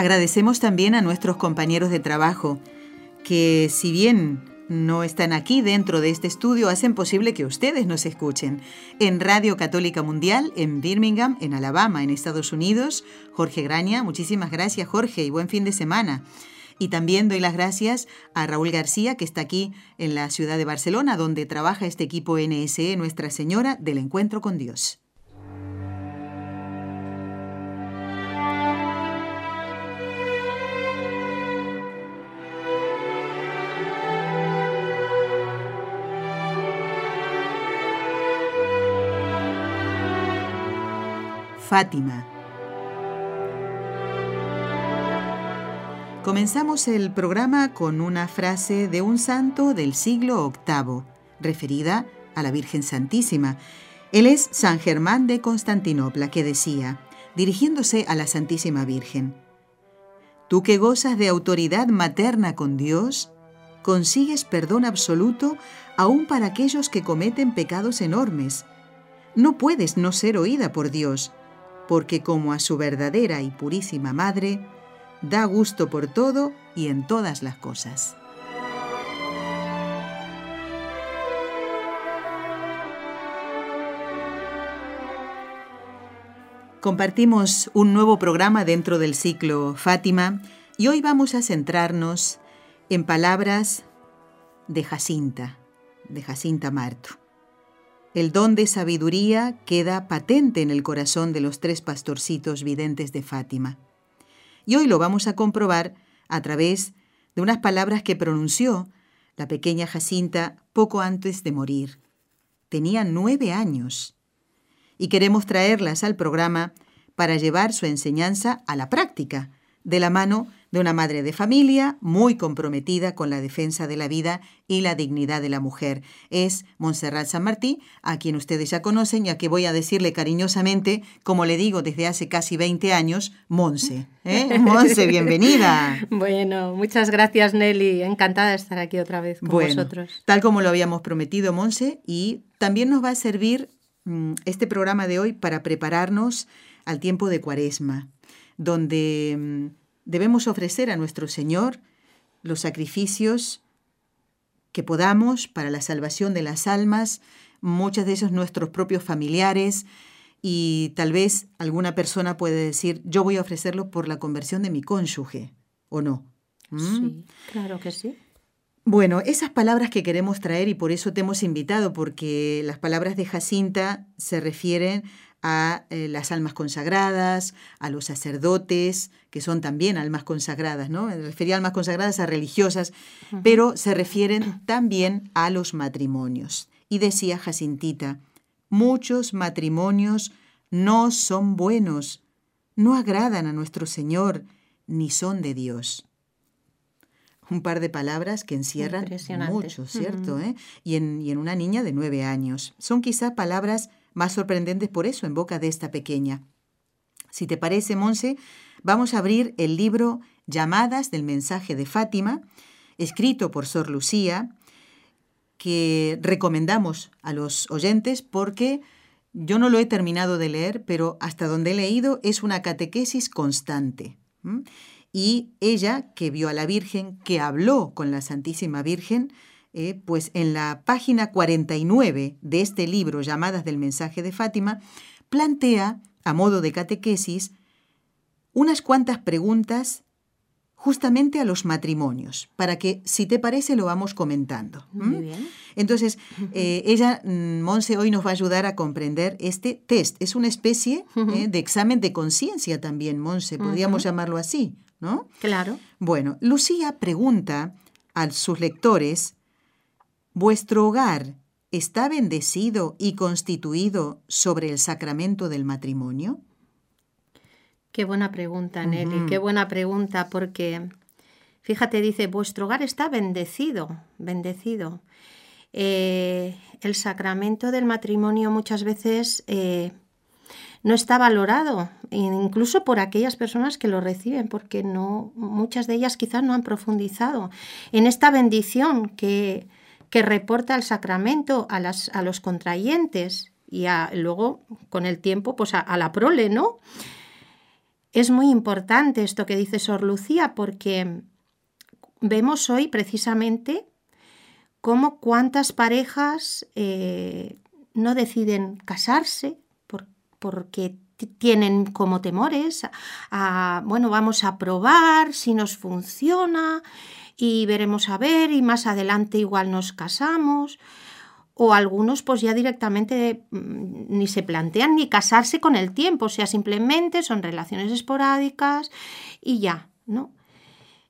Agradecemos también a nuestros compañeros de trabajo, que si bien no están aquí dentro de este estudio, hacen posible que ustedes nos escuchen. En Radio Católica Mundial, en Birmingham, en Alabama, en Estados Unidos, Jorge Graña, muchísimas gracias Jorge y buen fin de semana. Y también doy las gracias a Raúl García, que está aquí en la ciudad de Barcelona, donde trabaja este equipo NSE Nuestra Señora del Encuentro con Dios. Fátima. Comenzamos el programa con una frase de un santo del siglo VIII, referida a la Virgen Santísima. Él es San Germán de Constantinopla, que decía, dirigiéndose a la Santísima Virgen, Tú que gozas de autoridad materna con Dios, consigues perdón absoluto aún para aquellos que cometen pecados enormes. No puedes no ser oída por Dios, porque como a su verdadera y purísima madre, da gusto por todo y en todas las cosas. Compartimos un nuevo programa dentro del ciclo Fátima y hoy vamos a centrarnos en palabras de Jacinta, de Jacinta Marto. El don de sabiduría queda patente en el corazón de los tres pastorcitos videntes de Fátima. Y hoy lo vamos a comprobar a través de unas palabras que pronunció la pequeña Jacinta poco antes de morir. Tenía nueve años. Y queremos traerlas al programa para llevar su enseñanza a la práctica, de la mano de una madre de familia muy comprometida con la defensa de la vida y la dignidad de la mujer. Es Montserrat San Martí, a quien ustedes ya conocen y a que voy a decirle cariñosamente, como le digo desde hace casi 20 años, Monse. ¿eh? Monse, bienvenida. Bueno, muchas gracias Nelly, encantada de estar aquí otra vez con vosotros. Tal como lo habíamos prometido, Monse, y también nos va a servir mm, este programa de hoy para prepararnos al tiempo de Cuaresma, donde mm, debemos ofrecer a nuestro Señor los sacrificios que podamos para la salvación de las almas, muchas de ellos nuestros propios familiares, y tal vez alguna persona puede decir, yo voy a ofrecerlo por la conversión de mi cónyuge, ¿o no? ¿Mm? Sí, claro que sí. Bueno, esas palabras que queremos traer y por eso te hemos invitado, porque las palabras de Jacinta se refieren a eh, las almas consagradas, a los sacerdotes, que son también almas consagradas, ¿no? Refería almas consagradas a religiosas, pero se refieren también a los matrimonios. Y decía Jacintita, muchos matrimonios no son buenos, no agradan a nuestro Señor, ni son de Dios. Un par de palabras que encierran mucho, ¿cierto? ¿Eh? y, en, y en una niña de nueve años. Son quizá palabras más sorprendentes por eso en boca de esta pequeña. Si te parece, Monse, vamos a abrir el libro Llamadas del mensaje de Fátima, escrito por Sor Lucía, que recomendamos a los oyentes porque yo no lo he terminado de leer, pero hasta donde he leído es una catequesis constante. Y ella, que vio a la Virgen, que habló con la Santísima Virgen, eh, pues en la página 49 de este libro, Llamadas del mensaje de Fátima, plantea, a modo de catequesis, unas cuantas preguntas justamente a los matrimonios, para que, si te parece, lo vamos comentando. Muy bien. Entonces, eh, ella, mm, Monse, hoy nos va a ayudar a comprender este test. Es una especie eh, de examen de conciencia también, Monse, podríamos llamarlo así, ¿no? Claro. Bueno, Lucía pregunta a sus lectores ¿Vuestro hogar está bendecido y constituido sobre el sacramento del matrimonio? Qué buena pregunta, Nelly, qué buena pregunta, porque fíjate, dice, vuestro hogar está bendecido, bendecido. Eh, el sacramento del matrimonio muchas veces eh, no está valorado, incluso por aquellas personas que lo reciben, porque no, muchas de ellas quizás no han profundizado en esta bendición que, que reporta el sacramento a, a los contrayentes y luego con el tiempo pues a, la prole, ¿no? Es muy importante esto que dice Sor Lucía porque vemos hoy precisamente cómo cuántas parejas eh, no deciden casarse porque tienen como temores a, bueno, vamos a probar si nos funciona y veremos a ver y más adelante igual nos casamos o algunos pues ya directamente mm, ni se plantean ni casarse con el tiempo, o sea, simplemente son relaciones esporádicas y ya, ¿no?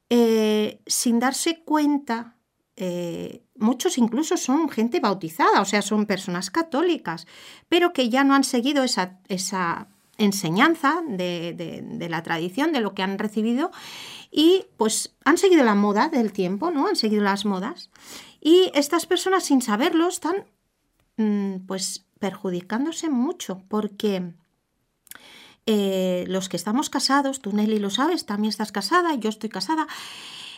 Eh, sin darse cuenta, eh, muchos incluso son gente bautizada, o sea, son personas católicas, pero que ya no han seguido esa, esa enseñanza de, de, la tradición, de lo que han recibido, y pues han seguido la moda del tiempo, ¿no? Han seguido las modas. Y estas personas, sin saberlo, están mm, pues perjudicándose mucho porque eh, los que estamos casados, tú Nelly lo sabes, también estás casada, yo estoy casada,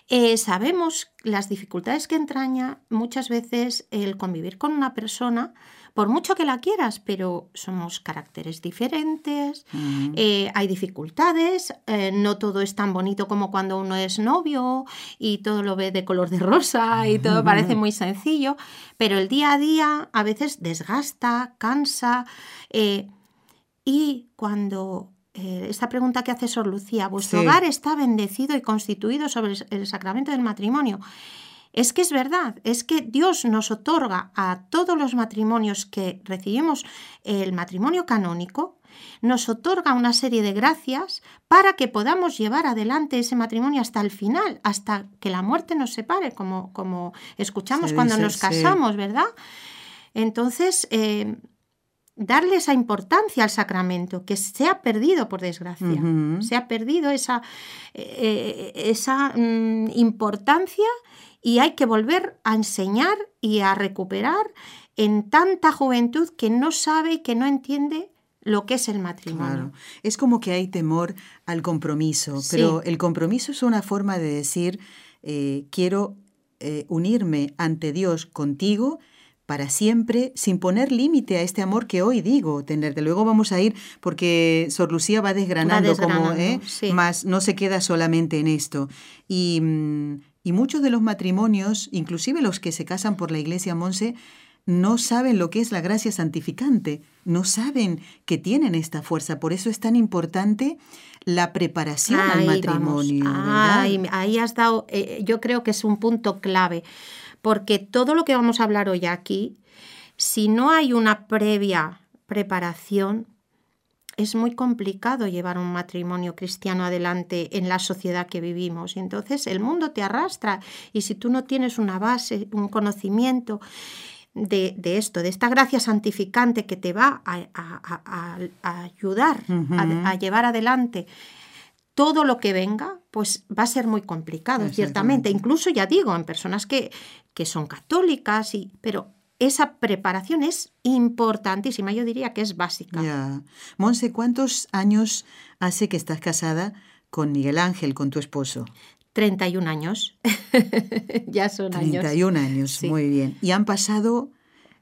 eh, sabemos las dificultades que entraña muchas veces el convivir con una persona por mucho que la quieras, pero somos caracteres diferentes, mm. eh, hay dificultades, eh, no todo es tan bonito como cuando uno es novio y todo lo ve de color de rosa y todo parece muy sencillo, pero el día a día a veces desgasta, cansa eh, y cuando esta pregunta que hace Sor Lucía, vuestro hogar está bendecido y constituido sobre el sacramento del matrimonio. Es que es verdad, es que Dios nos otorga a todos los matrimonios que recibimos el matrimonio canónico, nos otorga una serie de gracias para que podamos llevar adelante ese matrimonio hasta el final, hasta que la muerte nos separe, como, como escuchamos cuando nos casamos, ¿verdad? Entonces, eh, darle esa importancia al sacramento, que se ha perdido, por desgracia, se ha perdido esa, eh, esa mm, importancia y hay que volver a enseñar y a recuperar en tanta juventud que no sabe y que no entiende lo que es el matrimonio. Es como que hay temor al compromiso, pero el compromiso es una forma de decir, eh, quiero eh, unirme ante Dios contigo para siempre, sin poner límite a este amor que hoy digo tener. De luego vamos a ir, porque Sor Lucía va desgranando, como, ¿eh? más no se queda solamente en esto. Y, mm, y muchos de los matrimonios, inclusive los que se casan por la iglesia Monse, no saben lo que es la gracia santificante, no saben que tienen esta fuerza. Por eso es tan importante la preparación al matrimonio. ahí has dado, eh, yo creo que es un punto clave, porque todo lo que vamos a hablar hoy aquí, si no hay una previa preparación, es muy complicado llevar un matrimonio cristiano adelante en la sociedad que vivimos. Y entonces el mundo te arrastra y si tú no tienes una base, un conocimiento de, esto, de esta gracia santificante que te va a, ayudar a, llevar adelante todo lo que venga, pues va a ser muy complicado, ciertamente. Incluso, ya digo, en personas que, que son católicas, y, pero esa preparación es importantísima, yo diría que es básica. Ya. Monse, ¿cuántos años hace que estás casada con Miguel Ángel, con tu esposo? 31 años. ya son años. 31 años, muy bien. Y han pasado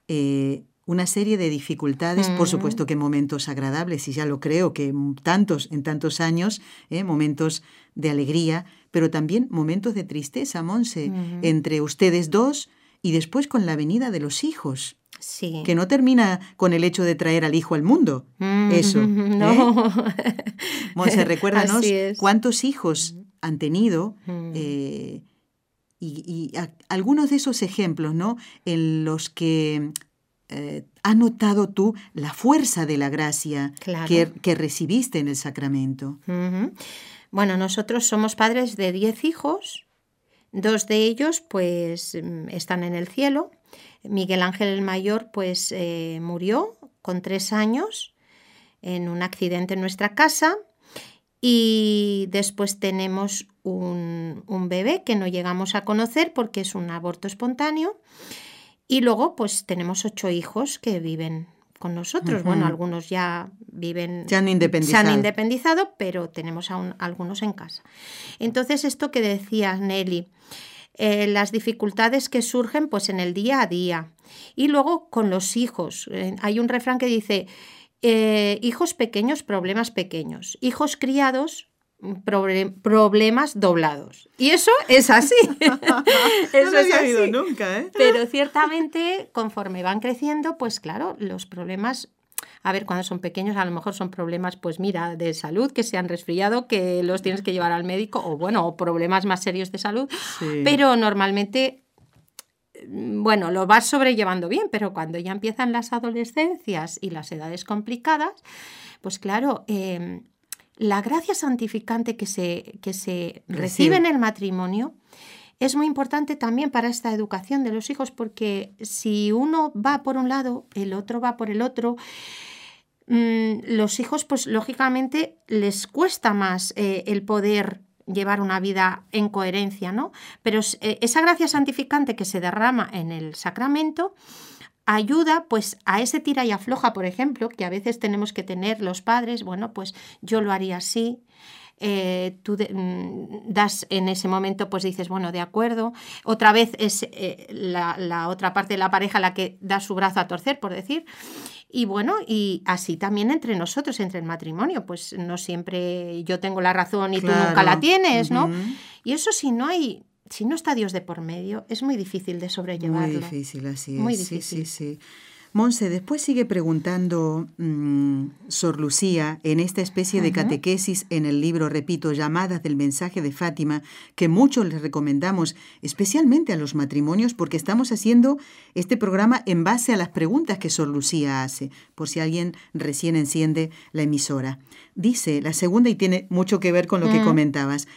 eh, una serie de dificultades, por supuesto que momentos agradables, y ya lo creo que tantos, en tantos años, eh, momentos de alegría, pero también momentos de tristeza, Monse, entre ustedes dos y después con la venida de los hijos. Sí. Que no termina con el hecho de traer al hijo al mundo. Mm, Eso. No. ¿eh? Monse, recuérdanos cuántos hijos han tenido mm. eh, y, algunos de esos ejemplos, ¿no? En los que eh, has notado tú la fuerza de la gracia que, recibiste en el sacramento. Bueno, nosotros somos padres de diez hijos Dos de ellos pues mm, están en el cielo. Miguel Ángel el mayor pues eh, murió con tres años en un accidente en nuestra casa Y después tenemos un, un, bebé que no llegamos a conocer porque es un aborto espontáneo. Y luego, pues tenemos ocho hijos que viven con nosotros. Bueno, algunos ya viven. Se han independizado. Se han independizado, pero tenemos aún algunos en casa. Entonces, esto que decía Nelly, eh, las dificultades que surgen pues en el día a día. Y luego con los hijos. Eh, hay un refrán que dice, eh, hijos pequeños, problemas pequeños. Hijos criados, problemas doblados. Y eso es así. eso no es así. nunca, ¿eh? Pero ciertamente, conforme van creciendo, pues claro, los problemas a ver, cuando son pequeños a lo mejor son problemas, pues mira, de salud, que se han resfriado, que los tienes que llevar al médico, o bueno, o problemas más serios de salud, pero normalmente mm, bueno, lo vas sobrellevando bien, pero cuando ya empiezan las adolescencias y las edades complicadas, pues claro, em, la gracia santificante que se, que se recibe en el matrimonio es muy importante también para esta educación de los hijos, porque si uno va por un lado, el otro va por el otro, mm, los hijos, pues lógicamente les cuesta más eh, el poder llevar una vida en coherencia, ¿no? Pero eh, esa gracia santificante que se derrama en el sacramento, ayuda pues a ese tira y afloja, por ejemplo, que a veces tenemos que tener los padres, bueno, pues yo lo haría así, eh, tú mm, das en ese momento, pues dices, bueno, de acuerdo. Otra vez es eh, la, otra parte de la pareja la que da su brazo a torcer, por decir. Y bueno, y así también entre nosotros, entre el matrimonio, pues no siempre yo tengo la razón y tú nunca la tienes, ¿no? Y eso si no hay, si no está Dios de por medio, es muy difícil de sobrellevarlo. Muy difícil, así es. Muy difícil. Sí, sí, Monse, después sigue preguntando mm, Sor Lucía en esta especie de catequesis en el libro, repito, llamadas del mensaje de Fátima, que muchos les recomendamos, especialmente a los matrimonios, porque estamos haciendo este programa en base a las preguntas que Sor Lucía hace, por si alguien recién enciende la emisora. Dice la segunda y tiene mucho que ver con lo que mm. comentabas.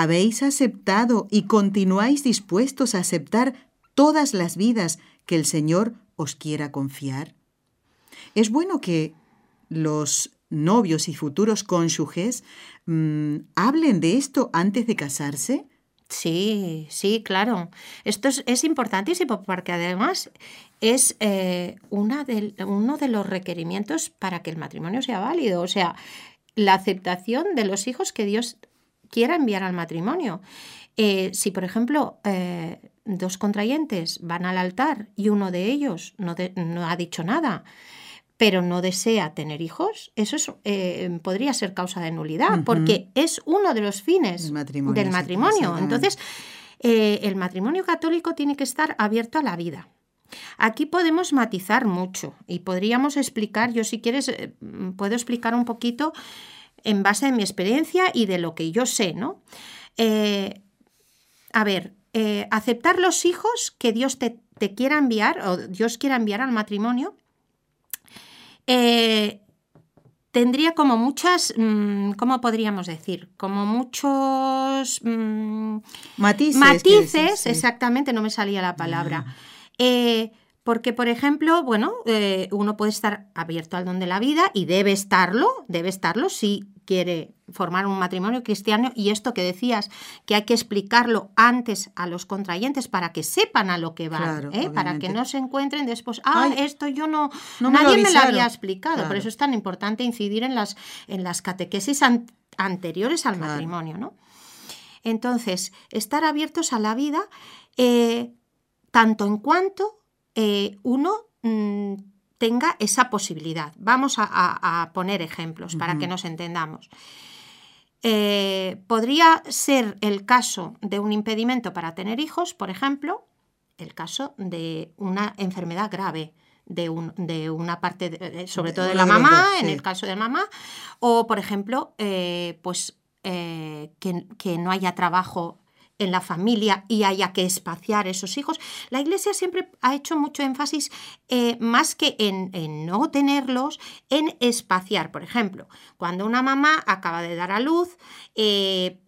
¿Habéis aceptado y continuáis dispuestos a aceptar todas las vidas que el Señor os quiera confiar? Es bueno que los novios y futuros cónyuges mm, hablen de esto antes de casarse. Sí, sí, claro. Esto es, importantísimo porque además es eh, una uno de los requerimientos para que el matrimonio sea válido. O sea, la aceptación de los hijos que Dios quiera enviar al matrimonio. Eh, si, por ejemplo, eh, dos contrayentes van al altar y uno de ellos no, ha dicho nada, pero no desea tener hijos, eso eh, podría ser causa de nulidad, porque es uno de los fines del matrimonio. Entonces, el matrimonio católico tiene que estar abierto a la vida. Aquí podemos matizar mucho y podríamos explicar, yo si quieres, puedo explicar un poquito en base a mi experiencia y de lo que yo sé, ¿no? Eh, a ver, eh, aceptar los hijos que Dios te, quiera enviar o Dios quiera enviar al matrimonio, eh, tendría como muchas, mm, ¿cómo podríamos decir? Como muchos mm, matices. exactamente, no me salía la palabra. Porque, por ejemplo, bueno, eh, uno puede estar abierto al don de la vida y debe estarlo, debe estarlo si quiere formar un matrimonio cristiano. Y esto que decías, que hay que explicarlo antes a los contrayentes para que sepan a lo que van, ¿eh? para que no se encuentren después, ah, esto yo no, nadie me, lo había explicado, por eso es tan importante incidir en las, en las catequesis anteriores al matrimonio, ¿no? Entonces, estar abiertos a la vida, eh, tanto en cuanto eh, uno mm, tenga esa posibilidad. Vamos a, poner ejemplos para que nos entendamos. Eh, podría ser el caso de un impedimento para tener hijos, por ejemplo, el caso de una enfermedad grave. De, una parte, sobre todo de la mamá, en el caso de mamá, o por ejemplo, eh, pues que, que, no haya trabajo en la familia y haya que espaciar esos hijos. La Iglesia siempre ha hecho mucho énfasis, eh, más que en, no tenerlos, en espaciar. Por ejemplo, cuando una mamá acaba de dar a luz, eh,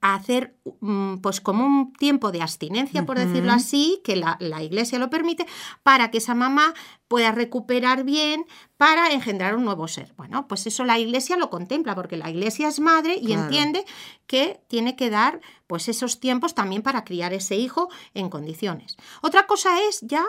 hacer mm, pues como un tiempo de abstinencia, por decirlo así, que la, iglesia lo permite, para que esa mamá pueda recuperar bien para engendrar un nuevo ser. Bueno, pues eso la iglesia lo contempla, porque la iglesia es madre y entiende que tiene que dar pues esos tiempos también para criar ese hijo en condiciones. Otra cosa es ya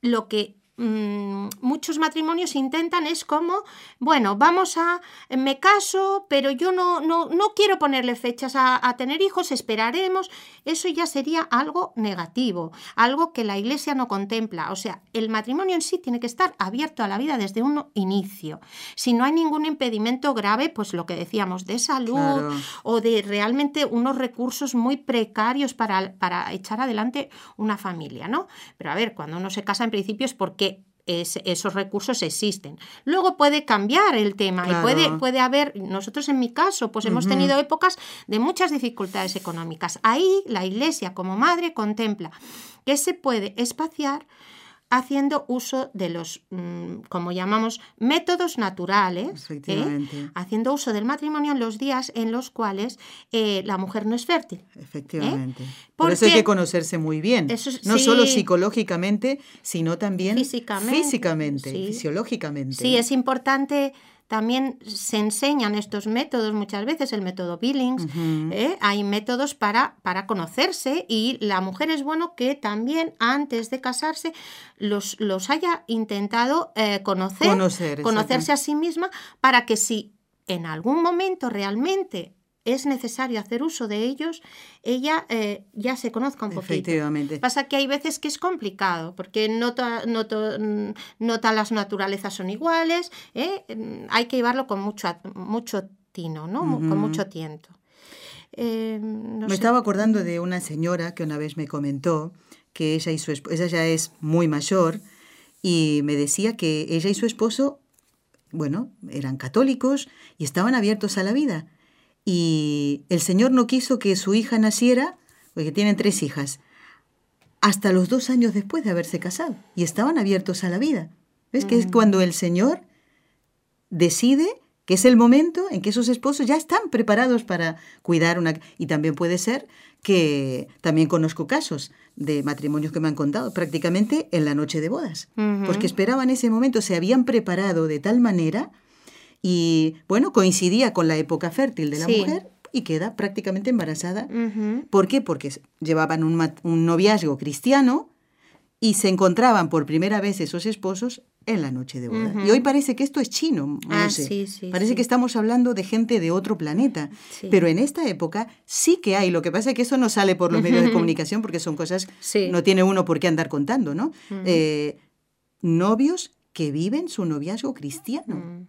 lo que Mm, muchos matrimonios intentan es como, bueno, vamos a, me caso, pero yo no, no, no quiero ponerle fechas a, tener hijos, esperaremos. Eso ya sería algo negativo, algo que la iglesia no contempla. O sea, el matrimonio en sí tiene que estar abierto a la vida desde un inicio. Si no hay ningún impedimento grave, pues lo que decíamos, de salud o de realmente unos recursos muy precarios para, para echar adelante una familia, ¿no? Pero a ver, cuando uno se casa en principio es porque esos recursos existen. Luego puede cambiar el tema y puede, puede haber, nosotros en mi caso, pues hemos tenido épocas de muchas dificultades económicas. Ahí la Iglesia como madre contempla que se puede espaciar haciendo uso de los, mm, como llamamos, métodos naturales, ¿eh? haciendo uso del matrimonio en los días en los cuales eh, la mujer no es fértil. ¿eh? Efectivamente. Por eso hay que conocerse muy bien, no solo psicológicamente, sino también físicamente, físicamente fisiológicamente. Sí, es importante también se enseñan estos métodos muchas veces, el método Billings. ¿eh? Hay métodos para, para conocerse y la mujer es bueno que también antes de casarse los, los haya intentado eh, conocer, conocerse a sí misma para que si en algún momento realmente es necesario hacer uso de ellos, ella eh, ya se conozca un poquito. Efectivamente. Pasa que hay veces que es complicado, porque no, no, no todas las naturalezas son iguales, ¿eh? hay que llevarlo con mucho, mucho tino, ¿no? con mucho tiento. Eh, me estaba acordando de una señora que una vez me comentó que ella y su esposo, ella ya es muy mayor, y me decía que ella y su esposo, bueno, eran católicos y estaban abiertos a la vida y el Señor no quiso que su hija naciera, porque tienen tres hijas, hasta los dos años después de haberse casado y estaban abiertos a la vida. ¿Ves? Que es mm. cuando el Señor decide que es el momento en que esos esposos ya están preparados para cuidar una... Y también puede ser que también conozco casos de matrimonios que me han contado prácticamente en la noche de bodas, porque esperaban ese momento, se habían preparado de tal manera y bueno, coincidía con la época fértil de la mujer y queda prácticamente embarazada. ¿Por qué? Porque llevaban un, un, noviazgo cristiano y se encontraban por primera vez esos esposos en la noche de boda. Y hoy parece que esto es chino, ah, parece que estamos hablando de gente de otro planeta. Pero en esta época sí que hay. Lo que pasa es que eso no sale por los medios de comunicación porque son cosas, no tiene uno por qué andar contando, ¿no? Eh, novios que viven su noviazgo cristiano.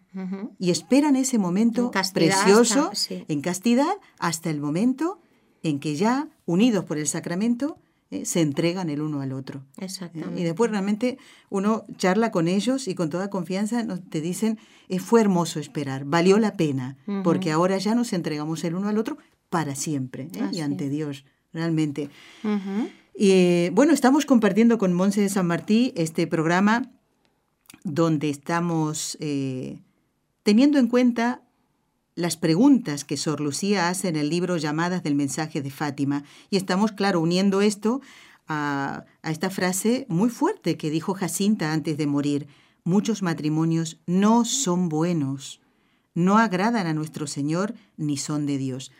Y esperan ese momento precioso en castidad hasta el momento en que ya, unidos por el sacramento, eh, se entregan el uno al otro. ¿eh? Y después realmente uno charla con ellos y con toda confianza te dicen, eh, fue hermoso esperar, valió la pena, porque ahora ya nos entregamos el uno al otro para siempre y ante Dios, realmente. Y bueno, estamos compartiendo con Monse de San Martí este programa donde estamos eh, teniendo en cuenta las preguntas que Sor Lucía hace en el libro Llamadas del mensaje de Fátima. Y estamos, claro, uniendo esto a, a esta frase muy fuerte que dijo Jacinta antes de morir. Muchos matrimonios no son buenos, no agradan a nuestro Señor ni son de Dios.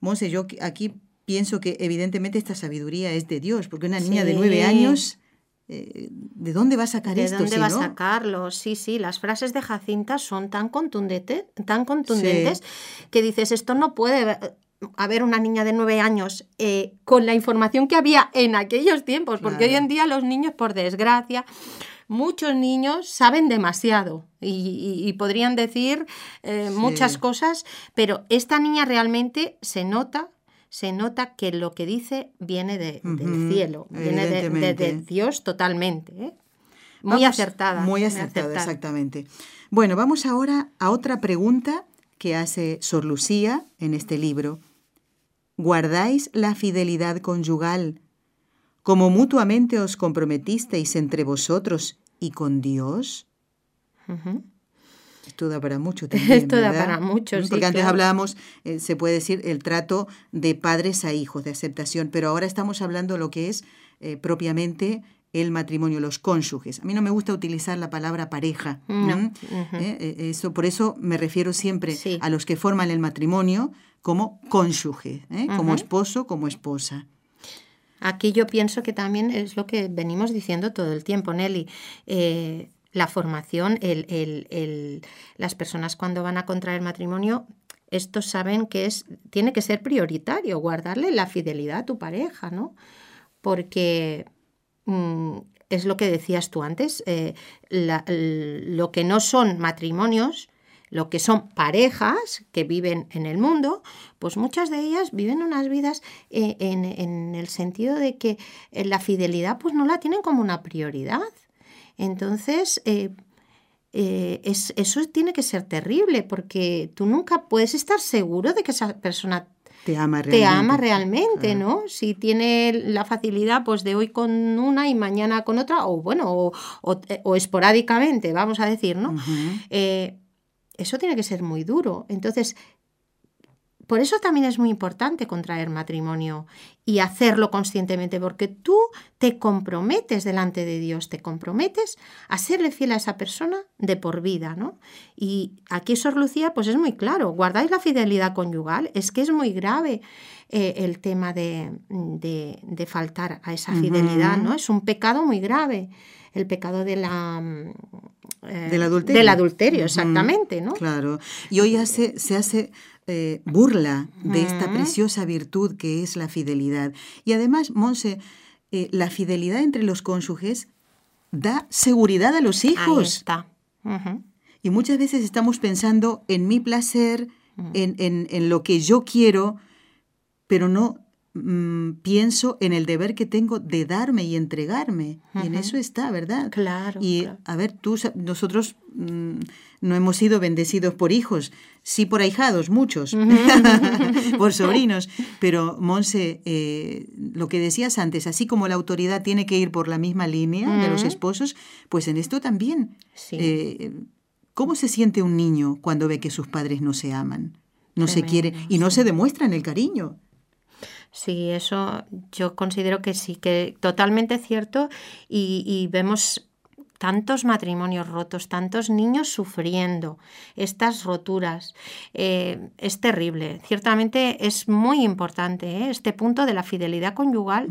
Monse, yo aquí pienso que evidentemente esta sabiduría es de Dios, porque una niña de nueve años eh, ¿De dónde va a sacar esto? ¿De dónde va a sacarlo? Sí, sí, las frases de Jacinta son tan, contundentes, tan contundentes que dices, esto no puede haber una niña de nueve años eh, con la información que había en aquellos tiempos, porque hoy en día los niños, por desgracia, muchos niños saben demasiado y, podrían decir eh, muchas cosas, pero esta niña realmente se nota se nota que lo que dice viene de, del cielo, viene de, Dios totalmente. ¿eh? Muy acertada. Muy acertada, exactamente. Bueno, vamos ahora a otra pregunta que hace Sor Lucía en este libro. ¿Guardáis la fidelidad conyugal como mutuamente os comprometisteis entre vosotros y con Dios? Esto da para mucho también. Esto da para mucho, sí, Porque antes hablábamos, eh, se puede decir, el trato de padres a hijos, de aceptación, pero ahora estamos hablando lo que es eh, propiamente el matrimonio, los cónyuges. A mí no me gusta utilizar la palabra pareja. eso, por eso me refiero siempre a los que forman el matrimonio como cónyuge, como esposo, como esposa. Aquí yo pienso que también es lo que venimos diciendo todo el tiempo, Nelly. Eh, la formación, el, las personas cuando van a contraer matrimonio, estos saben que es, tiene que ser prioritario guardarle la fidelidad a tu pareja, ¿no? Porque mm, es lo que decías tú antes, eh, lo que no son matrimonios, lo que son parejas que viven en el mundo, pues muchas de ellas viven unas vidas eh, en, el sentido de que eh, la fidelidad pues no la tienen como una prioridad. Entonces, eh, eso tiene que ser terrible porque tú nunca puedes estar seguro de que esa persona te ama realmente, te ama realmente ¿no? Si tiene la facilidad pues de hoy con una y mañana con otra, o bueno, o, esporádicamente, vamos a decir, ¿no? eso tiene que ser muy duro. Entonces, por eso también es muy importante contraer matrimonio y hacerlo conscientemente, porque tú te comprometes delante de Dios, te comprometes a serle fiel a esa persona de por vida, ¿no? Y aquí, Sor Lucía, pues es muy claro, guardáis la fidelidad conyugal, es que es muy grave eh, el tema de, de, faltar a esa fidelidad, ¿no? Es un pecado muy grave el pecado de la, mm, eh, del adulterio. Del adulterio, exactamente, ¿no? Claro. Y hoy hace, se hace eh, burla de esta preciosa virtud que es la fidelidad. Y además, Monse, eh, la fidelidad entre los cónyuges da seguridad a los hijos. Ahí está. Y muchas veces estamos pensando en mi placer, en, en, en, lo que yo quiero, pero no Mm, pienso en el deber que tengo de darme y entregarme. Y en eso está, ¿verdad? Claro. Y a ver, tú, nosotros mm, no hemos sido bendecidos por hijos, sí por ahijados, muchos, por sobrinos. Pero, Monse, eh, lo que decías antes, así como la autoridad tiene que ir por la misma línea de los esposos, pues en esto también. Eh, ¿Cómo se siente un niño cuando ve que sus padres no se aman? No se quiere y no se demuestran el cariño. Sí, eso yo considero que sí, que totalmente cierto y, vemos tantos matrimonios rotos, tantos niños sufriendo estas roturas. Eh, es terrible. Ciertamente es muy importante ¿eh? este punto de la fidelidad conyugal,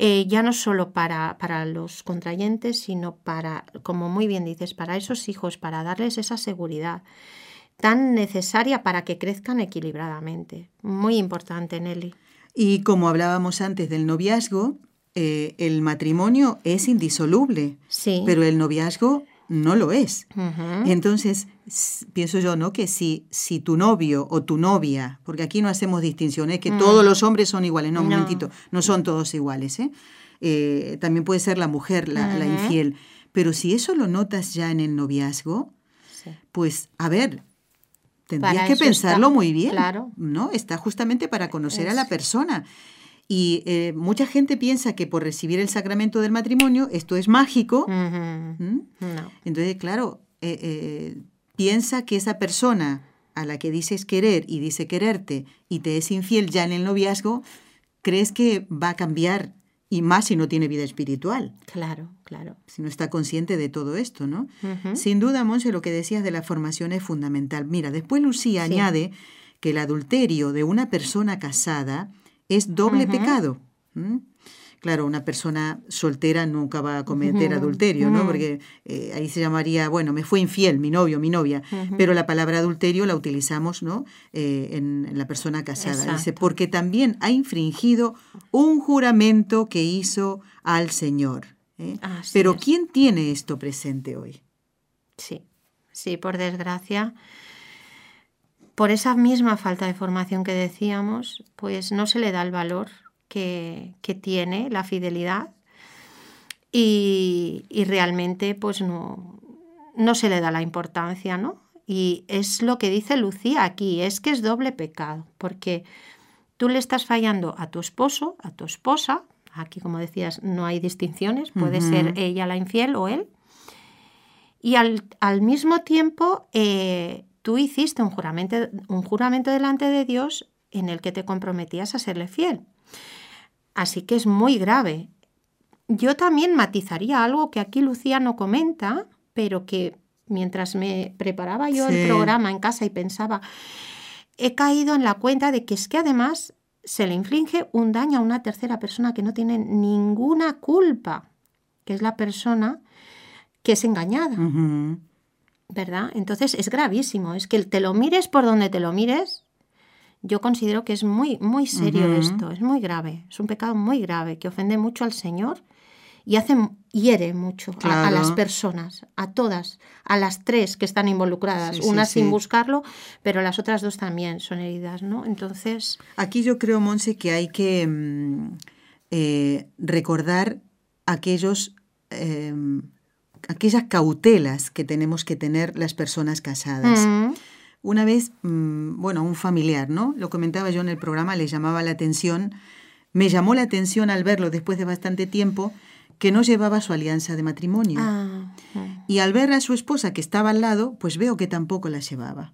eh, ya no solo para, para, los contrayentes, sino para, como muy bien dices, para esos hijos, para darles esa seguridad tan necesaria para que crezcan equilibradamente. Muy importante, Nelly. Y como hablábamos antes del noviazgo, eh, el matrimonio es indisoluble, sí. pero el noviazgo no lo es. Entonces, pienso yo, ¿no? Que si, si tu novio o tu novia, porque aquí no hacemos distinciones, que mm. todos los hombres son iguales, no, un momentito, no son todos iguales, ¿eh? eh también puede ser la mujer la, la, infiel, pero si eso lo notas ya en el noviazgo, pues, a ver, Tendrías que pensarlo muy bien. Claro. ¿No? Está justamente para conocer a la persona. Y eh, mucha gente piensa que por recibir el sacramento del matrimonio esto es mágico. Entonces, claro, eh, eh, piensa que esa persona a la que dices querer y dice quererte y te es infiel ya en el noviazgo, crees que va a cambiar y más si no tiene vida espiritual. Claro, claro. Si no está consciente de todo esto, ¿no? Sin duda, Monse, lo que decías de la formación es fundamental. Mira, después Lucía añade que el adulterio de una persona casada es doble pecado. Claro, una persona soltera nunca va a cometer adulterio, ¿no? Porque eh, ahí se llamaría, bueno, me fue infiel, mi novio, mi novia. Pero la palabra adulterio la utilizamos, ¿no? Eh, en, la persona casada. Dice, porque también ha infringido un juramento que hizo al Señor. ¿Eh? Pero ¿quién tiene esto presente hoy? Sí, sí, por desgracia por esa misma falta de formación que decíamos, pues no se le da el valor que, tiene la fidelidad y, realmente pues no, no se le da la importancia, ¿no? Y es lo que dice Lucía aquí, es que es doble pecado, porque tú le estás fallando a tu esposo, a tu esposa, aquí como decías no hay distinciones, puede ser ella la infiel o él, y al, al mismo tiempo eh, tú hiciste un juramento, un juramento delante de Dios en el que te comprometías a serle fiel. Así que es muy grave. Yo también matizaría algo que aquí Lucía no comenta, pero que mientras me preparaba yo el programa en casa y pensaba, he caído en la cuenta de que es que además se le inflige un daño a una tercera persona que no tiene ninguna culpa, que es la persona que es engañada. ¿Verdad? Entonces es gravísimo, es que te lo mires por donde te lo mires. Yo considero que es muy, muy serio esto, es muy grave, es un pecado muy grave que ofende mucho al Señor y hace, hiere mucho a, las personas, a todas, a las tres que están involucradas, una sin buscarlo, pero las otras dos también son heridas, ¿no? Entonces... Aquí yo creo, Monse, que hay que mm, eh, recordar aquellos... Em, aquellas cautelas que tenemos que tener las personas casadas. Mm. Una vez, mm, bueno, un familiar, ¿no? Lo comentaba yo en el programa, le llamaba la atención, me llamó la atención al verlo después de bastante tiempo, que no llevaba su alianza de matrimonio. Ah, y al ver a su esposa que estaba al lado, pues veo que tampoco la llevaba.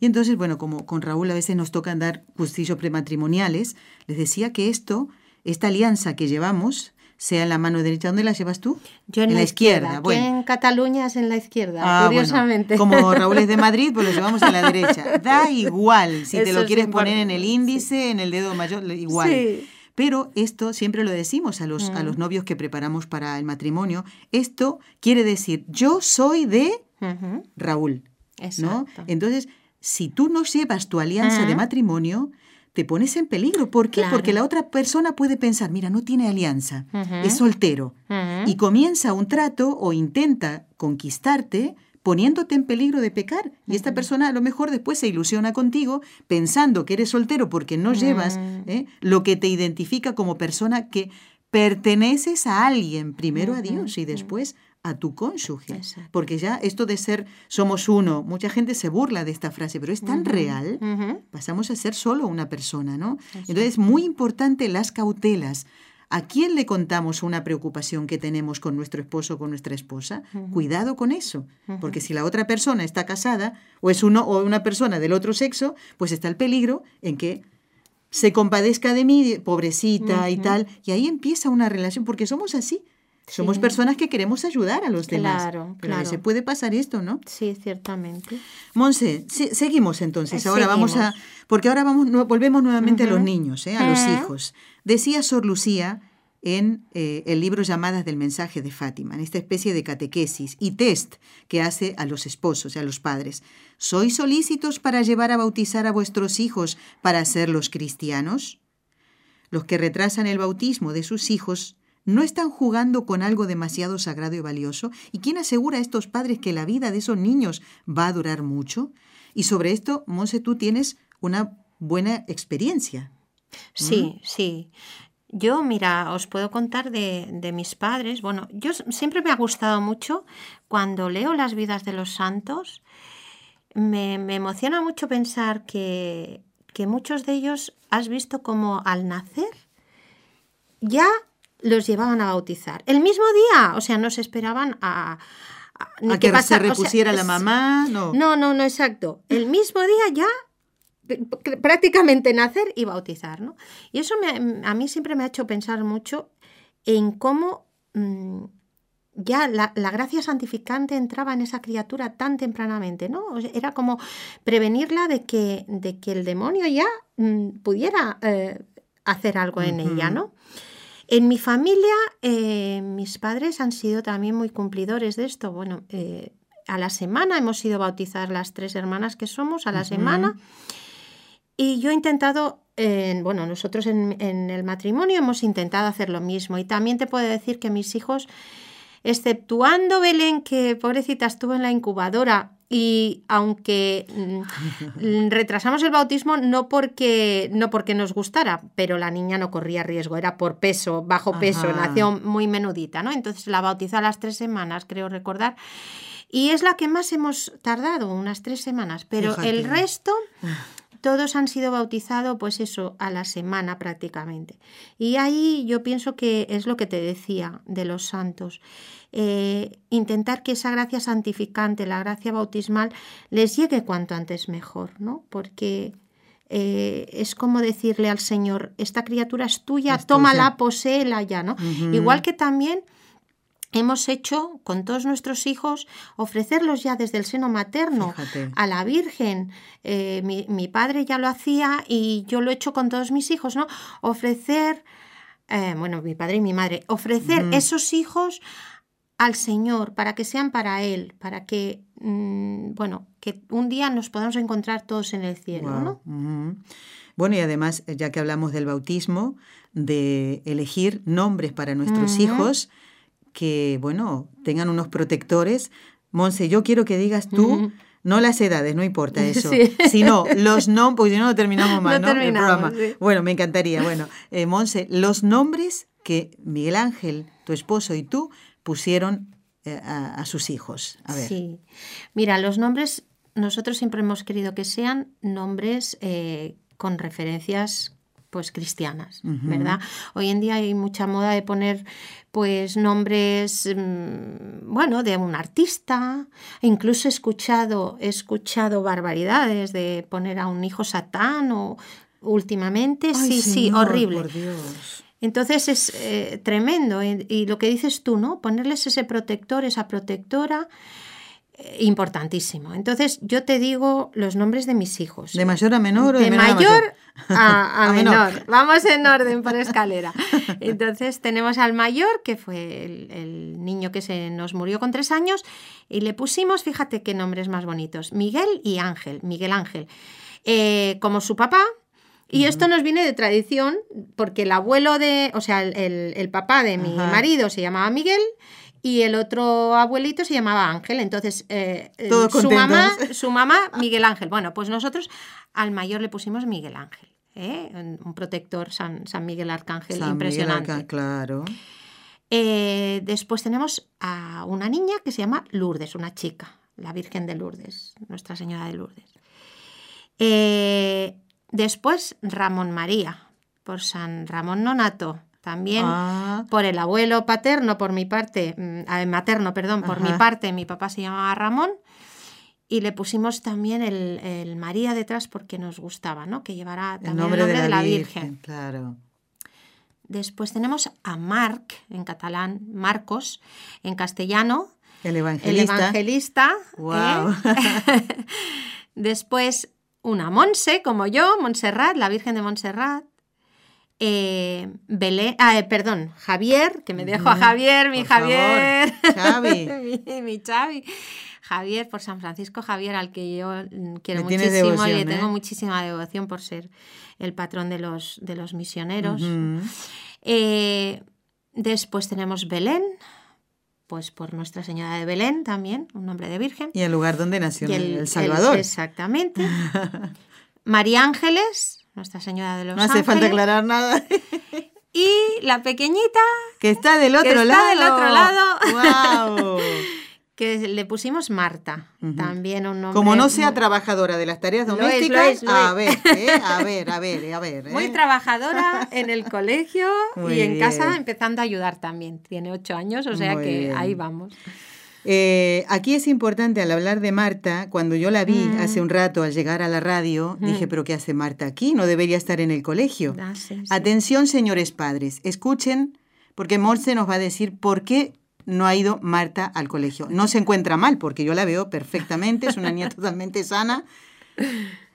Y entonces, bueno, como con Raúl a veces nos toca dar justillos prematrimoniales, les decía que esto, esta alianza que llevamos, sea en la mano derecha. ¿Dónde la llevas tú? Yo en, la, izquierda. Bueno. En Cataluña es en la izquierda, ah, curiosamente. como Raúl es de Madrid, pues lo llevamos a la derecha. Da igual, si te lo quieres poner en el índice, en el dedo mayor, igual. Sí. Pero esto siempre lo decimos a los, a los mm. novios que preparamos para el matrimonio. Esto quiere decir, yo soy de Raúl. ¿no? Entonces, si tú no llevas tu alianza de matrimonio, te pones en peligro. ¿Por qué? Porque la otra persona puede pensar, mira, no tiene alianza, es soltero, y comienza un trato o intenta conquistarte poniéndote en peligro de pecar. Y esta persona a lo mejor después se ilusiona contigo pensando que eres soltero porque no llevas mm. ¿eh? lo que te identifica como persona que perteneces a alguien, primero a Dios y después a tu cónyuge. Porque ya esto de ser somos uno, mucha gente se burla de esta frase, pero es tan real, pasamos a ser solo una persona, ¿no? Entonces es muy importante las cautelas. ¿A quién le contamos una preocupación que tenemos con nuestro esposo o con nuestra esposa? Cuidado con eso, porque si la otra persona está casada o es uno o una persona del otro sexo, pues está el peligro en que se compadezca de mí, pobrecita y tal, y ahí empieza una relación, porque somos así. Somos personas que queremos ayudar a los demás. Claro, claro. Se puede pasar esto, ¿no? Sí, ciertamente. Monse, seguimos entonces. Ahora vamos a. Porque ahora vamos, volvemos nuevamente a los niños, ¿eh? a los hijos. Decía Sor Lucía en eh, el libro Llamadas del Mensaje de Fátima, en esta especie de catequesis y test que hace a los esposos y a los padres. ¿Sois solícitos para llevar a bautizar a vuestros hijos para hacerlos cristianos? Los que retrasan el bautismo de sus hijos no están jugando con algo demasiado sagrado y valioso. ¿Y quién asegura a estos padres que la vida de esos niños va a durar mucho? Y sobre esto, Monse, tú tienes una buena experiencia. Sí, sí. Yo, mira, os puedo contar de, mis padres. Bueno, yo siempre me ha gustado mucho cuando leo las vidas de los santos. Me, emociona mucho pensar que, que muchos de ellos has visto como al nacer ya los llevaban a bautizar. El mismo día, o sea, no se esperaban a... A, que, se repusiera la mamá, no. No, no, no, exacto. El mismo día ya prácticamente nacer y bautizar, ¿no? Y eso a mí siempre me ha hecho pensar mucho en cómo mm, ya la, gracia santificante entraba en esa criatura tan tempranamente, ¿no? Era como prevenirla de que, de que el demonio ya mm, pudiera eh, hacer algo en ella, ¿no? En mi familia, eh, mis padres han sido también muy cumplidores de esto. Bueno, eh, a la semana hemos ido a bautizar las tres hermanas que somos, a la semana. Y yo he intentado, bueno, nosotros en, en, el matrimonio hemos intentado hacer lo mismo. Y también te puedo decir que mis hijos, exceptuando Belén, que pobrecita estuvo en la incubadora y aunque mm, retrasamos el bautismo no porque no porque nos gustara, pero la niña no corría riesgo, era por peso, bajo peso, nació muy menudita, ¿no? Entonces la bautizó a las tres semanas, creo recordar. Y es la que más hemos tardado, unas tres semanas, pero el resto todos han sido bautizados, pues eso, a la semana prácticamente. Y ahí yo pienso que es lo que te decía de los santos. Eh, intentar que esa gracia santificante, la gracia bautismal, les llegue cuanto antes mejor, ¿no? Porque eh, es como decirle al Señor, esta criatura es tuya, tómala, poséela ya, ¿no? Igual que también hemos hecho con todos nuestros hijos ofrecerlos ya desde el seno materno a la Virgen. Eh, mi, padre ya lo hacía y yo lo he hecho con todos mis hijos, ¿no? Ofrecer, eh, bueno, mi padre y mi madre, ofrecer esos hijos al Señor para que sean para Él, para que, mm, bueno, que un día nos podamos encontrar todos en el cielo, ¿no? Bueno, y además, ya que hablamos del bautismo, de elegir nombres para nuestros hijos, que, bueno, tengan unos protectores. Monse, yo quiero que digas tú, no las edades, no importa eso, sino los nombres, porque si no, no terminamos mal, ¿no? el programa. Bueno, me encantaría. Bueno, eh, Monse, los nombres que Miguel Ángel, tu esposo y tú pusieron eh, a, sus hijos. A ver. Sí. Mira, los nombres, nosotros siempre hemos querido que sean nombres eh, con referencias pues cristianas, ¿verdad? Hoy en día hay mucha moda de poner pues nombres, mm, bueno, de un artista, incluso he escuchado, he escuchado barbaridades de poner a un hijo satán o últimamente, sí, sí, horrible. Entonces es eh, tremendo y, lo que dices tú, ¿no? Ponerles ese protector, esa protectora, importantísimo. Entonces, yo te digo los nombres de mis hijos. ¿De mayor a menor o de, de mayor a, menor. Vamos en orden por escalera. Entonces, tenemos al mayor, que fue el, niño que se nos murió con tres años, y le pusimos, fíjate qué nombres más bonitos, Miguel y Ángel, Miguel Ángel. Eh, como su papá, y esto nos viene de tradición, porque el abuelo de, o sea, el, papá de mi marido se llamaba Miguel y el otro abuelito se llamaba Ángel. Entonces, eh, eh, su, mamá, su mamá, Miguel Ángel. Bueno, pues nosotros al mayor le pusimos Miguel Ángel. ¿eh? Un protector, San, San Miguel Arcángel, impresionante. claro. después tenemos a una niña que se llama Lourdes, una chica, la Virgen de Lourdes, Nuestra Señora de Lourdes. después Ramón María, por San Ramón Nonato también ah. por el abuelo paterno, por mi parte, mm, materno, perdón, por mi parte, mi papá se llamaba Ramón y le pusimos también el, María detrás porque nos gustaba, ¿no? Que llevara también el nombre, de, la, Virgen, Claro. Después tenemos a Marc, en catalán, Marcos, en castellano. El evangelista. El evangelista. Wow. ¿eh? Después una Monse, como yo, Montserrat, la Virgen de Montserrat eh, Belén, ah, eh, perdón, Javier, que me dejo a Javier, mi Javier, mi, Xavi. Javier, por San Francisco Javier, al que yo mm, quiero muchísimo y le tengo ¿eh? muchísima devoción por ser el patrón de los, de los misioneros. Después tenemos Belén, pues por Nuestra Señora de Belén también, un nombre de Virgen. Y el lugar donde nació el, Salvador. exactamente. María Ángeles, nuestra Señora de los No hace falta aclarar nada. Y la pequeñita. Que está del otro que lado. Está del otro lado. ¡Wow! que le pusimos Marta, también un nombre. Como no sea trabajadora de las tareas domésticas, a, Ver, ¿eh? a ver, a ver, a ver, Muy ¿eh? trabajadora en el colegio y en casa empezando a ayudar también. Tiene ocho años, o sea que ahí vamos. Eh, aquí es importante al hablar de Marta, cuando yo la vi hace un rato al llegar a la radio, dije, pero ¿qué hace Marta aquí? No debería estar en el colegio. Ah, Atención, señores padres, escuchen, porque Morse nos va a decir por qué no ha ido Marta al colegio. No se encuentra mal, porque yo la veo perfectamente, es una niña totalmente sana.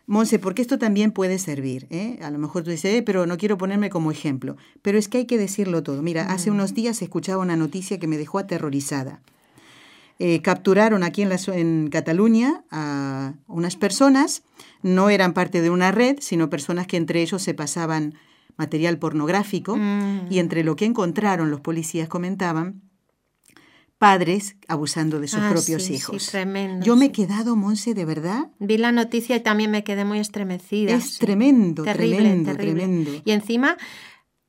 Monse, porque esto también puede servir. ¿eh? A lo mejor tú dices, eh, pero no quiero ponerme como ejemplo. Pero es que hay que decirlo todo. Mira, hace unos días escuchaba una noticia que me dejó aterrorizada. Eh, capturaron aquí en, la, en Cataluña a unas personas, no eran parte de una red, sino personas que entre ellos se pasaban material pornográfico mm. y entre lo que encontraron los policías comentaban padres abusando de sus ah, propios hijos. tremendo, Yo me he quedado, Monse, de verdad. Vi la noticia y también me quedé muy estremecida. Es tremendo, tremendo, tremendo. Y encima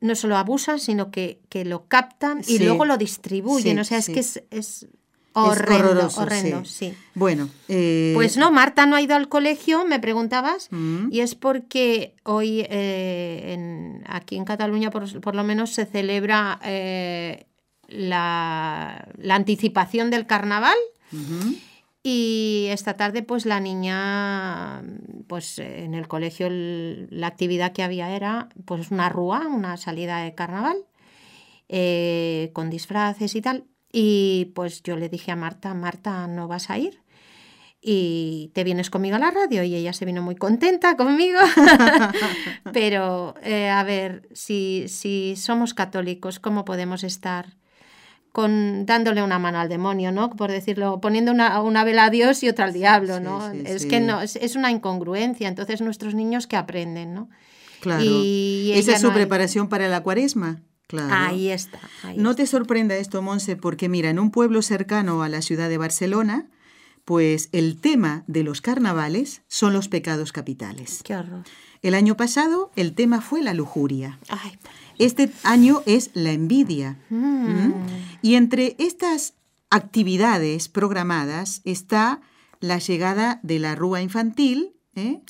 no solo abusan, sino que, que lo captan y luego lo distribuyen. o sea, es que es, Horrendo, horrendo, sí. Bueno, eh, pues no, Marta no ha ido al colegio, me preguntabas, mm. y es porque hoy eh, en, aquí en Cataluña por, lo menos se celebra eh, la, anticipación del carnaval. Y esta tarde, pues la niña, pues en el colegio la actividad que había era pues una rúa, una salida de carnaval, con disfraces y tal. Y pues yo le dije a Marta, Marta, ¿no vas a ir? Y te vienes conmigo a la radio y ella se vino muy contenta conmigo. Pero, eh, a ver, si, si somos católicos, ¿cómo podemos estar con, dándole una mano al demonio, ¿no? Por decirlo, poniendo una, una vela a Dios y otra al diablo, ¿no? es que no, es, una incongruencia. Entonces, nuestros niños que aprenden, ¿no? Claro. Y Esa es su preparación para la cuaresma. Ahí está. no te sorprenda esto, Monse, porque mira, en un pueblo cercano a la ciudad de Barcelona, pues el tema de los carnavales son los pecados capitales. Qué horror. El año pasado el tema fue la lujuria. este año es la envidia. Mm. ¿Mm? Y entre estas actividades programadas está la llegada de la rúa infantil ¿eh?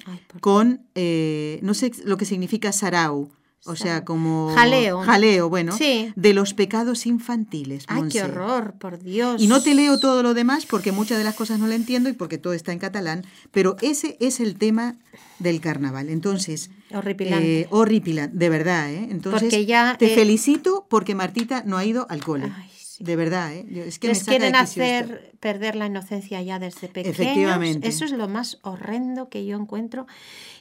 con, eh, no sé lo que significa sarau, o sea, como jaleo. Jaleo, bueno, de los pecados infantiles. Ay, qué horror, por Dios. Y no te leo todo lo demás porque muchas de las cosas no lo entiendo y porque todo está en catalán, pero ese es el tema del carnaval. Entonces, horripilante. Eh, horripilante, de verdad, ¿eh? Entonces, ya, te felicito porque Martita no ha ido al cole. De verdad, ¿eh? Es que Les quieren hacer perder la inocencia ya desde pequeños. Efectivamente. Eso es lo más horrendo que yo encuentro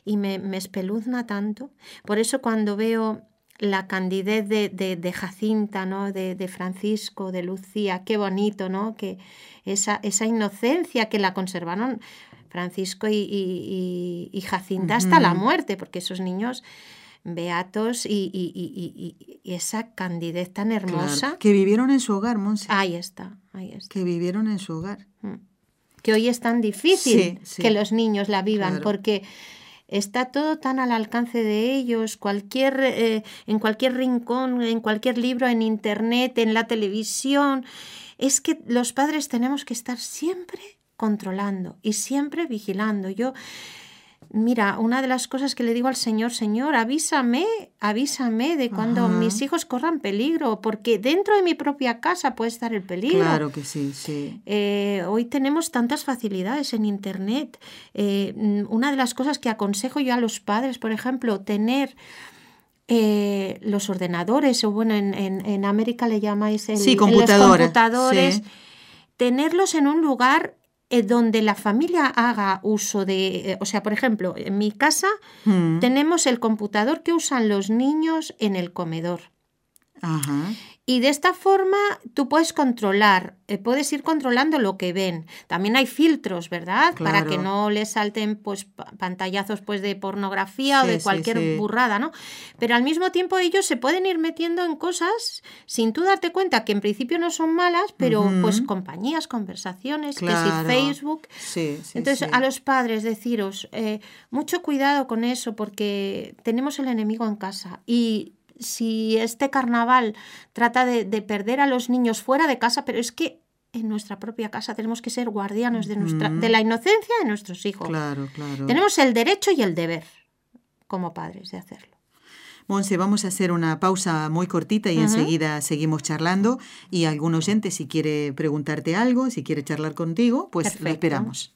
y me, me espeluzna tanto. Por eso cuando veo la candidez de, de, Jacinta, ¿no? De, de, Francisco, de Lucía, qué bonito, ¿no? Que esa, esa inocencia que la conservaron Francisco y, y, Jacinta hasta la muerte, porque esos niños beatos y, esa candidez tan hermosa. que vivieron en su hogar, Monse. Ahí está, ahí está. Que vivieron en su hogar. Mm. Que hoy es tan difícil que los niños la vivan, porque está todo tan al alcance de ellos, cualquier, eh, en cualquier rincón, en cualquier libro, en internet, en la televisión. Es que los padres tenemos que estar siempre controlando y siempre vigilando. Yo Mira, una de las cosas que le digo al Señor, Señor, avísame, avísame de cuando mis hijos corran peligro, porque dentro de mi propia casa puede estar el peligro. Claro que sí, sí. Eh, hoy tenemos tantas facilidades en Internet. Eh, mm, una de las cosas que aconsejo yo a los padres, por ejemplo, tener... Eh, los ordenadores, o bueno, en, en, América le llamáis el, sí, computadores, tenerlos en un lugar eh, donde la familia haga uso de, eh, o sea, por ejemplo, en mi casa mm. tenemos el computador que usan los niños en el comedor. Ajá. Y de esta forma tú puedes controlar, eh, puedes ir controlando lo que ven. También hay filtros, ¿verdad? Para que no les salten pues pantallazos pues de pornografía o de cualquier burrada, ¿no? Pero al mismo tiempo ellos se pueden ir metiendo en cosas sin tú darte cuenta que en principio no son malas, pero pues compañías, conversaciones, que si Facebook. Entonces a los padres deciros eh, mucho cuidado con eso porque tenemos el enemigo en casa y si este carnaval trata de, perder a los niños fuera de casa, pero es que en nuestra propia casa tenemos que ser guardianos de, nuestra, de la inocencia de nuestros hijos. Claro, claro. Tenemos el derecho y el deber como padres de hacerlo. Monse, vamos a hacer una pausa muy cortita y enseguida seguimos charlando. Y algún oyente, si quiere preguntarte algo, si quiere charlar contigo, pues lo esperamos.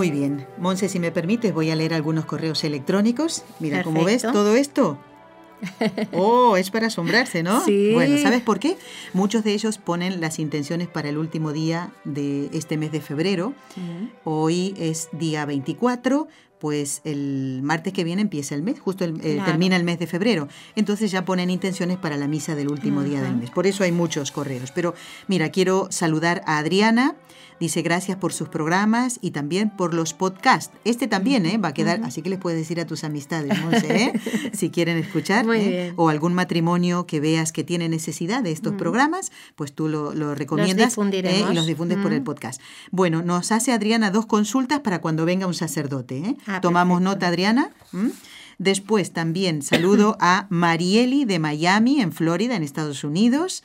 Muy bien. Monse, si me permites, voy a leer algunos correos electrónicos. Mira, como ves, todo esto. Oh, es para asombrarse, ¿no? Sí. Bueno, ¿sabes por qué? Muchos de ellos ponen las intenciones para el último día de este mes de febrero. Hoy es día 24, pues el martes que viene empieza el mes, justo eh, termina el mes de febrero. Entonces ya ponen intenciones para la misa del último día del mes. Por eso hay muchos correos. Pero mira, quiero saludar a Adriana. Dice gracias por sus programas y también por los podcasts. Este también ¿eh? va a quedar, así que les puedes decir a tus amistades, ¿eh? si quieren escuchar. ¿eh? O algún matrimonio que veas que tiene necesidad de estos programas, pues tú lo, lo recomiendas ¿eh? y los difundes por el podcast. Bueno, nos hace Adriana dos consultas para cuando venga un sacerdote. Ah, Tomamos nota, Adriana. Después también saludo a Marieli de Miami, en Florida, en Estados Unidos.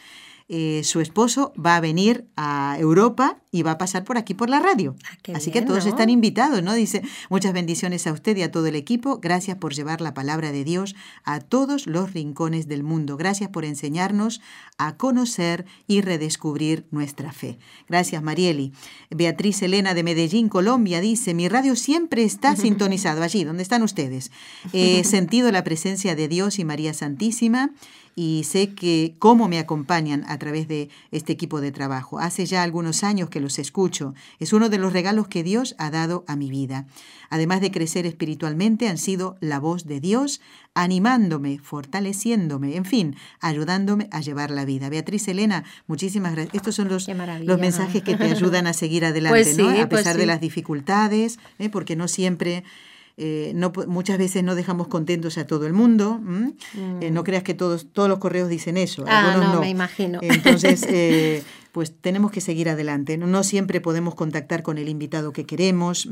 Eh, su esposo va a venir a Europa y va a pasar por aquí por la radio. Ah, Así que todos están invitados, ¿no? Dice, muchas bendiciones a usted y a todo el equipo. Gracias por llevar la palabra de Dios a todos los rincones del mundo. Gracias por enseñarnos a conocer y redescubrir nuestra fe. Gracias, Marieli. Beatriz Elena de Medellín, Colombia, dice, mi radio siempre está sintonizado allí, donde están ustedes. He sentido la presencia de Dios y María Santísima y sé que cómo me acompañan a través de este equipo de trabajo. Hace ya algunos años que los escucho. Es uno de los regalos que Dios ha dado a mi vida. Además de crecer espiritualmente, han sido la voz de Dios, animándome, fortaleciéndome, en fin, ayudándome a llevar la vida. Beatriz Elena, muchísimas gracias. Estos son los, los mensajes que te ayudan a seguir adelante, pues ¿no? A pues pesar de las dificultades, ¿eh? porque no siempre eh, no, muchas veces no dejamos contentos a todo el mundo. Eh, no creas que todos, todos los correos dicen eso. Ah, algunos no, no, me imagino. Entonces, eh, pues tenemos que seguir adelante. No, siempre podemos contactar con el invitado que queremos.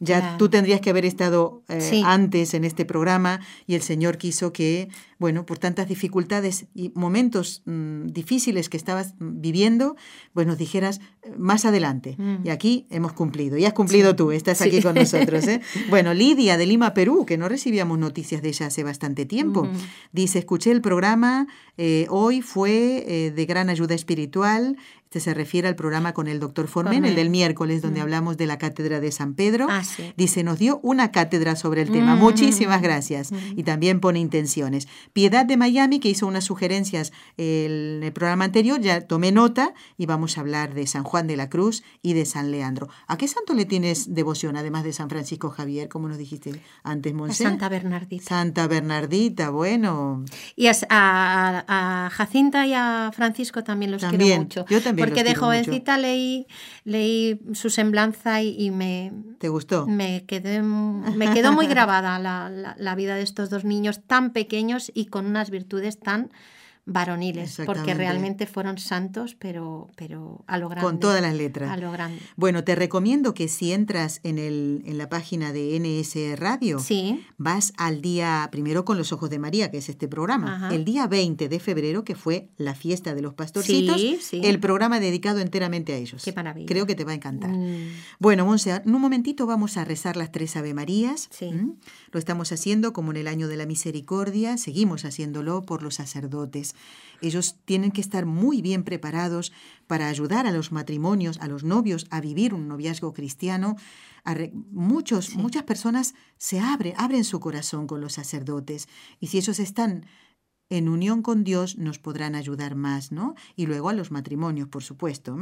Ya tú tendrías que haber estado antes en este programa y el Señor quiso que, bueno, por tantas dificultades y momentos mm, difíciles que estabas viviendo, pues nos dijeras más adelante. Mm. Y aquí hemos cumplido. Y has cumplido tú, estás aquí con nosotros. Bueno, Lidia de Lima, Perú, que no recibíamos noticias de ella hace bastante tiempo, dice, escuché el programa, eh, hoy fue eh, de gran ayuda espiritual. Este se refiere al programa con el doctor Formen, el del miércoles, donde hablamos de la cátedra de San Pedro. Ah, sí. Dice, nos dio una cátedra sobre el tema. Muchísimas gracias. Y también pone intenciones. Piedad de Miami, que hizo unas sugerencias en el programa anterior, ya tomé nota y vamos a hablar de San Juan de la Cruz y de San Leandro. ¿A qué santo le tienes devoción, además de San Francisco Javier, como nos dijiste antes, Monse? Santa Bernardita. Santa Bernardita, bueno. Y a, a, a Jacinta y a Francisco también los también. quiero mucho. Yo también Porque de jovencita leí, leí su semblanza y, y, me... ¿Te gustó? Me, quedé, me quedó muy grabada la, la, la vida de estos dos niños tan pequeños y con unas virtudes tan varoniles, porque realmente fueron santos, pero, pero a lo grande. Con todas las letras. A lo grande. Bueno, te recomiendo que si entras en, el, en la página de NS Radio, sí. vas al día, primero con los ojos de María, que es este programa, Ajá. el día 20 de febrero, que fue la fiesta de los pastorcitos, sí, sí. el programa dedicado enteramente a ellos. Qué maravilla. Creo que te va a encantar. Mm. Bueno, Monse, en un momentito vamos a rezar las tres Ave Marías. Sí. ¿Mm? Lo estamos haciendo como en el año de la misericordia, seguimos haciéndolo por los sacerdotes. Ellos tienen que estar muy bien preparados para ayudar a los matrimonios, a los novios a vivir un noviazgo cristiano. Muchos, Sí. Muchas personas se abren, abren su corazón con los sacerdotes y si ellos están en unión con Dios nos podrán ayudar más, ¿no? Y luego a los matrimonios, por supuesto.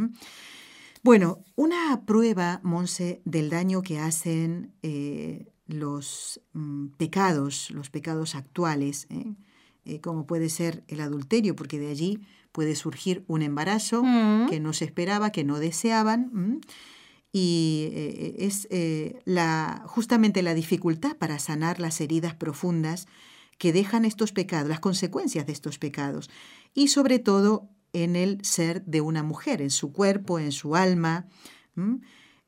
Bueno, una prueba, Monse, del daño que hacen eh, los mm, pecados, los pecados actuales, ¿eh? Eh, como puede ser el adulterio, porque de allí puede surgir un embarazo Mm. que no se esperaba, que no deseaban. ¿m? Y eh, es eh, la, justamente la dificultad para sanar las heridas profundas que dejan estos pecados, las consecuencias de estos pecados, y sobre todo en el ser de una mujer, en su cuerpo, en su alma. ¿m?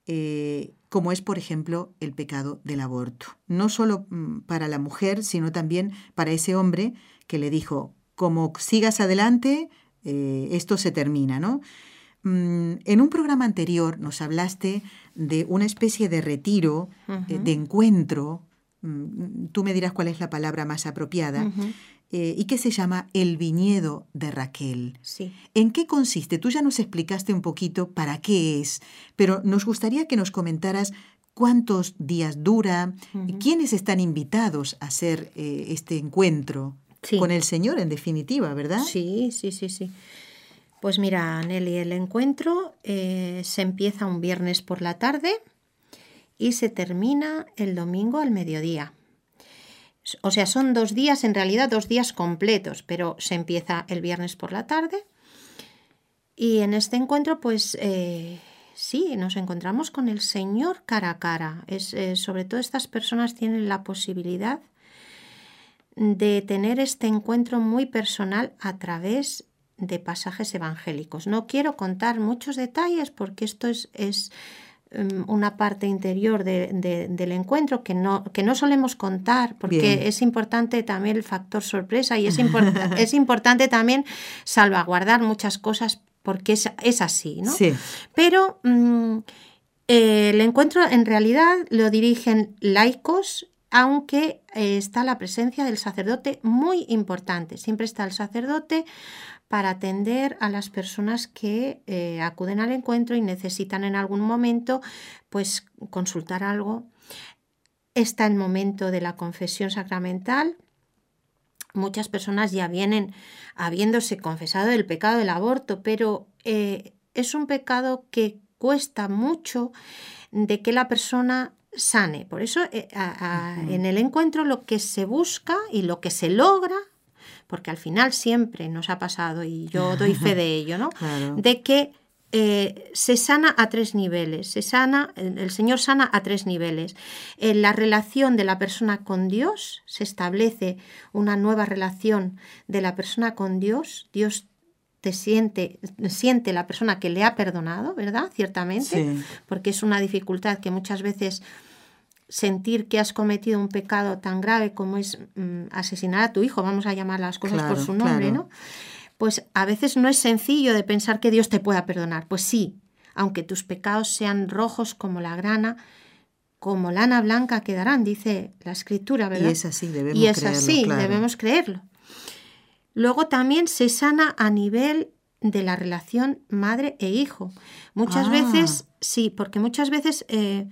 Eh, como es, por ejemplo, el pecado del aborto. No solo mm, para la mujer, sino también para ese hombre que le dijo, como sigas adelante, eh, esto se termina, ¿no? Mm, en un programa anterior nos hablaste de una especie de retiro, eh, de encuentro, mm, tú me dirás cuál es la palabra más apropiada, eh, y que se llama El viñedo de Raquel. Sí. ¿En qué consiste? Tú ya nos explicaste un poquito para qué es, pero nos gustaría que nos comentaras cuántos días dura, quiénes están invitados a hacer este encuentro con el Señor, en definitiva, ¿verdad? Sí, sí, sí, sí. Pues mira, Nelly, el encuentro eh, se empieza un viernes por la tarde y se termina el domingo al mediodía. O sea, son dos días, en realidad dos días completos, pero se empieza el viernes por la tarde. Y en este encuentro, pues eh, sí, nos encontramos con el Señor cara a cara. Es, eh, sobre todo estas personas tienen la posibilidad de tener este encuentro muy personal a través de pasajes evangélicos. No quiero contar muchos detalles porque esto es, es Em, una parte interior del encuentro que no, que no solemos contar, porque es importante también el factor sorpresa y es, es importante también salvaguardar muchas cosas porque es, es así, ¿no? Sí. Pero mm, el encuentro en realidad lo dirigen laicos aunque eh, está la presencia del sacerdote muy importante. Siempre está el sacerdote para atender a las personas que eh, acuden al encuentro y necesitan en algún momento pues consultar algo. Está el momento de la confesión sacramental. Muchas personas ya vienen habiéndose confesado el pecado del aborto, pero eh, es un pecado que cuesta mucho de que la persona sane. Por eso eh, en el encuentro lo que se busca y lo que se logra porque al final siempre nos ha pasado, y yo doy fe de ello, ¿no? De que eh, se sana a tres niveles, se sana, el Señor sana a tres niveles. En la relación de la persona con Dios se establece una nueva relación de la persona con Dios. Dios te siente, siente la persona que le ha perdonado, ¿verdad? Ciertamente, porque es una dificultad que muchas veces sentir que has cometido un pecado tan grave como es mm, asesinar a tu hijo, vamos a llamar las cosas por su nombre, ¿no? Pues a veces no es sencillo de pensar que Dios te pueda perdonar. Pues sí, aunque tus pecados sean rojos como la grana, como lana blanca quedarán, dice la escritura, ¿verdad? Y es así, debemos Y es así, debemos creerlo. Luego también se sana a nivel de la relación madre e hijo. Muchas ah. veces, sí, porque muchas veces eh,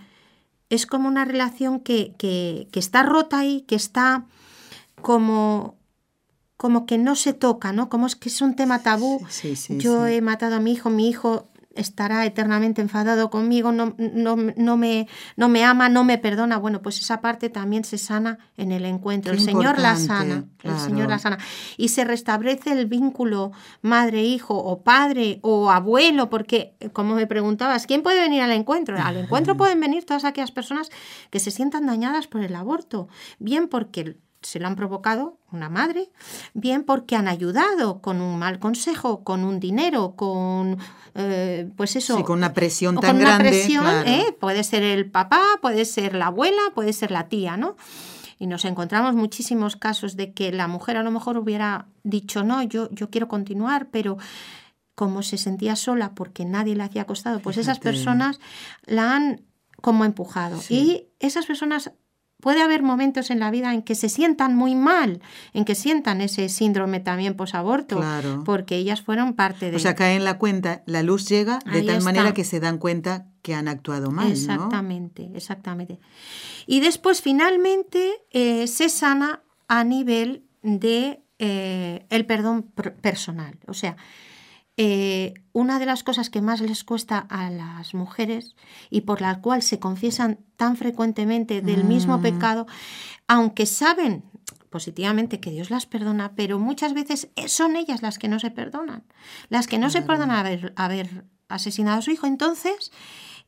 es como una relación que, que, que está rota ahí, que está como como que no se toca, ¿no? Como es que es un tema tabú. Yo he matado a mi hijo, mi hijo estará eternamente enfadado conmigo, no, no, no, me, no me ama, no me perdona. Bueno, pues esa parte también se sana en el encuentro. el Señor la sana, el Señor la sana. Y se restablece el vínculo madre-hijo o padre o abuelo, porque como me preguntabas, ¿quién puede venir al encuentro? Al encuentro pueden venir todas aquellas personas que se sientan dañadas por el aborto, bien porque se lo han provocado una madre, bien porque han ayudado con un mal consejo, con un dinero, con eh, pues eso. Sí, con una presión tan con grande. Una presión, ¿eh? puede ser el papá, puede ser la abuela, puede ser la tía, ¿no? Y nos encontramos muchísimos casos de que la mujer a lo mejor hubiera dicho, no, yo, yo quiero continuar, pero como se sentía sola porque nadie le hacía costado, pues esas personas la han como empujado. Y esas personas puede haber momentos en la vida en que se sientan muy mal, en que sientan ese síndrome también posaborto, porque ellas fueron parte de... O sea, cae en la cuenta, la luz llega de tal manera que se dan cuenta que han actuado mal. Exactamente, exactamente. Y después finalmente eh, se sana a nivel de eh, el perdón personal. O sea, eh, una de las cosas que más les cuesta a las mujeres y por la cual se confiesan tan frecuentemente del mismo mm. pecado, aunque saben positivamente que Dios las perdona, pero muchas veces son ellas las que no se perdonan, las que no se perdonan haber, haber asesinado a su hijo. Entonces,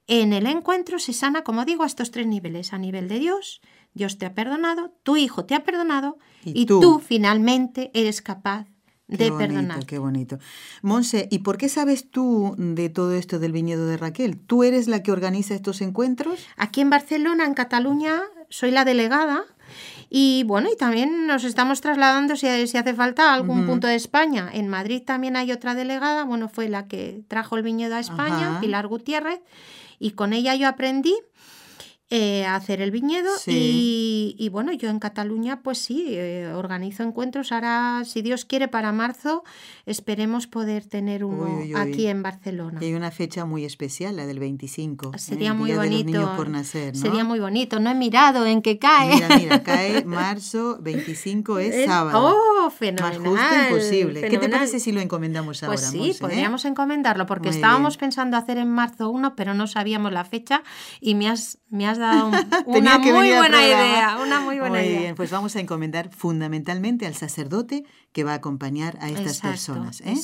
en el encuentro se sana, como digo, a estos tres niveles, a nivel de Dios, Dios te ha perdonado, tu hijo te ha perdonado y, tú finalmente eres capaz de perdonar. Qué bonito. Monse, ¿y por qué sabes tú de todo esto del viñedo de Raquel? ¿Tú eres la que organiza estos encuentros? Aquí en Barcelona, en Cataluña, soy la delegada. Y bueno, y también nos estamos trasladando si, si hace falta a algún punto de España. En Madrid también hay otra delegada, bueno, fue la que trajo el viñedo a España, Pilar Gutiérrez, y con ella yo aprendí eh, hacer el viñedo y, bueno, yo en Cataluña pues sí, eh, organizo encuentros. Ahora, si Dios quiere, para marzo esperemos poder tener uno aquí en Barcelona. Y hay una fecha muy especial, la del 25. ¿eh? Sería muy bonito. por nacer, Sería muy bonito. No he mirado en qué cae. Mira, mira, cae marzo 25 es sábado. ¡Oh, fenomenal! Más justo imposible. ¿Qué te parece si lo encomendamos pues ahora? Pues sí, podríamos encomendarlo porque estábamos pensando hacer en marzo uno, pero no sabíamos la fecha y me has, me has una muy buena idea, una muy buena idea. bien, pues vamos a encomendar fundamentalmente al sacerdote que va a acompañar a estas personas. ¿eh?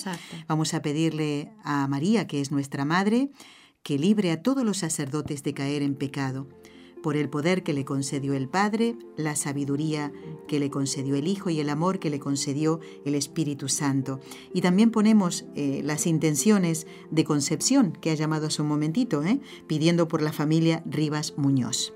Vamos a pedirle a María, que es nuestra madre, que libre a todos los sacerdotes de caer en pecado por el poder que le concedió el Padre, la sabiduría que le concedió el Hijo y el amor que le concedió el Espíritu Santo. Y también ponemos eh, las intenciones de concepción que ha llamado hace un momentito, ¿eh? pidiendo por la familia Rivas Muñoz.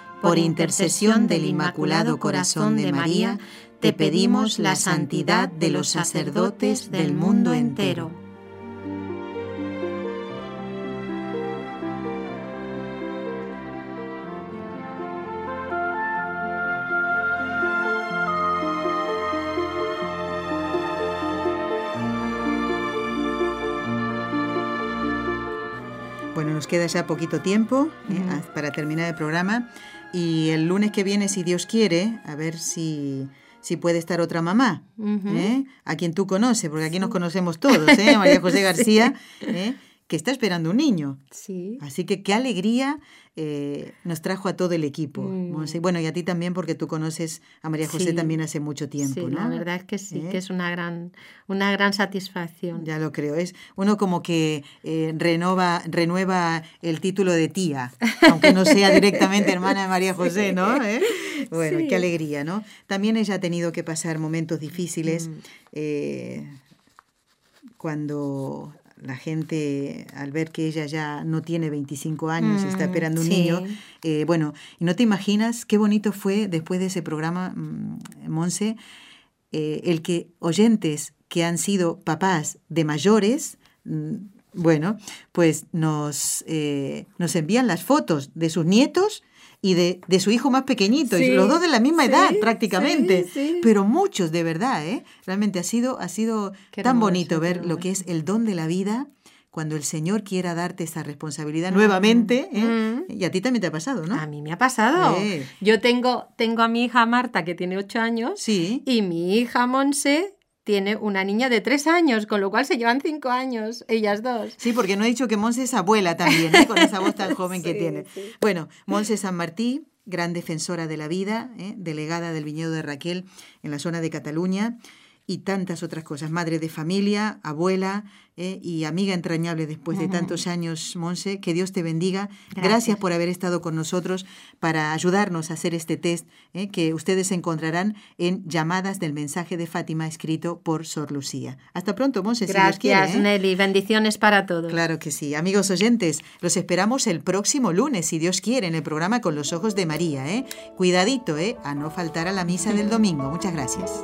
por intercesión del Inmaculado Corazón de María, te pedimos la santidad de los sacerdotes del mundo entero. Bueno, nos queda ya poquito tiempo eh, para terminar el programa y el lunes que viene, si Dios quiere, a ver si si puede estar otra mamá, ¿eh? a quien tú conoces, porque aquí nos conocemos todos, ¿eh? María José García, ¿eh? Que está esperando un niño. Sí. Así que qué alegría eh, nos trajo a todo el equipo. Mm. Bueno, y a ti también, porque tú conoces a María José también hace mucho tiempo, sí, La verdad es que sí, que es una gran, una gran satisfacción. Ya lo creo. Es uno como que renova, renueva el título de tía, aunque no sea directamente hermana de María José, ¿no? Bueno, qué alegría, ¿no? También ella ha tenido que pasar momentos difíciles. Mm. cuando la gente al ver que ella ya no tiene 25 años, y está mm, esperando un niño, eh, bueno, y no te imaginas qué bonito fue después de ese programa, mm, Monse, eh, el que oyentes que han sido papás de mayores, mm, bueno, pues nos, eh, nos envían las fotos de sus nietos y de, de su hijo más pequeñito, y los dos de la misma edad prácticamente, pero muchos de verdad, ¿eh? Realmente ha sido, ha sido tan bonito ver lo que es el don de la vida cuando el Señor quiera darte esa responsabilidad nuevamente, ¿eh? y a ti también te ha pasado, ¿no? A mí me ha pasado. Yo tengo, tengo a mi hija Marta, que tiene ocho años, sí. y mi hija Monse, tiene una niña de tres años, con lo cual se llevan cinco años, ellas dos. Sí, porque no he dicho que Monse es abuela también, ¿eh? con esa voz tan joven que tiene. Bueno, Monse San Martí, gran defensora de la vida, ¿eh? delegada del viñedo de Raquel en la zona de Cataluña y tantas otras cosas. Madre de familia, abuela, ¿eh? y amiga entrañable después de tantos años, Monse. Que Dios te bendiga. Gracias. por haber estado con nosotros para ayudarnos a hacer este test ¿eh? que ustedes encontrarán en Llamadas del Mensaje de Fátima escrito por Sor Lucía. Hasta pronto, Monse. Gracias, ¿eh? Nelly. Bendiciones para todos. Claro que sí. Amigos oyentes, los esperamos el próximo lunes, si Dios quiere, en el programa Con los Ojos de María. ¿eh? Cuidadito, ¿eh? a no faltar a la misa del domingo. Muchas gracias.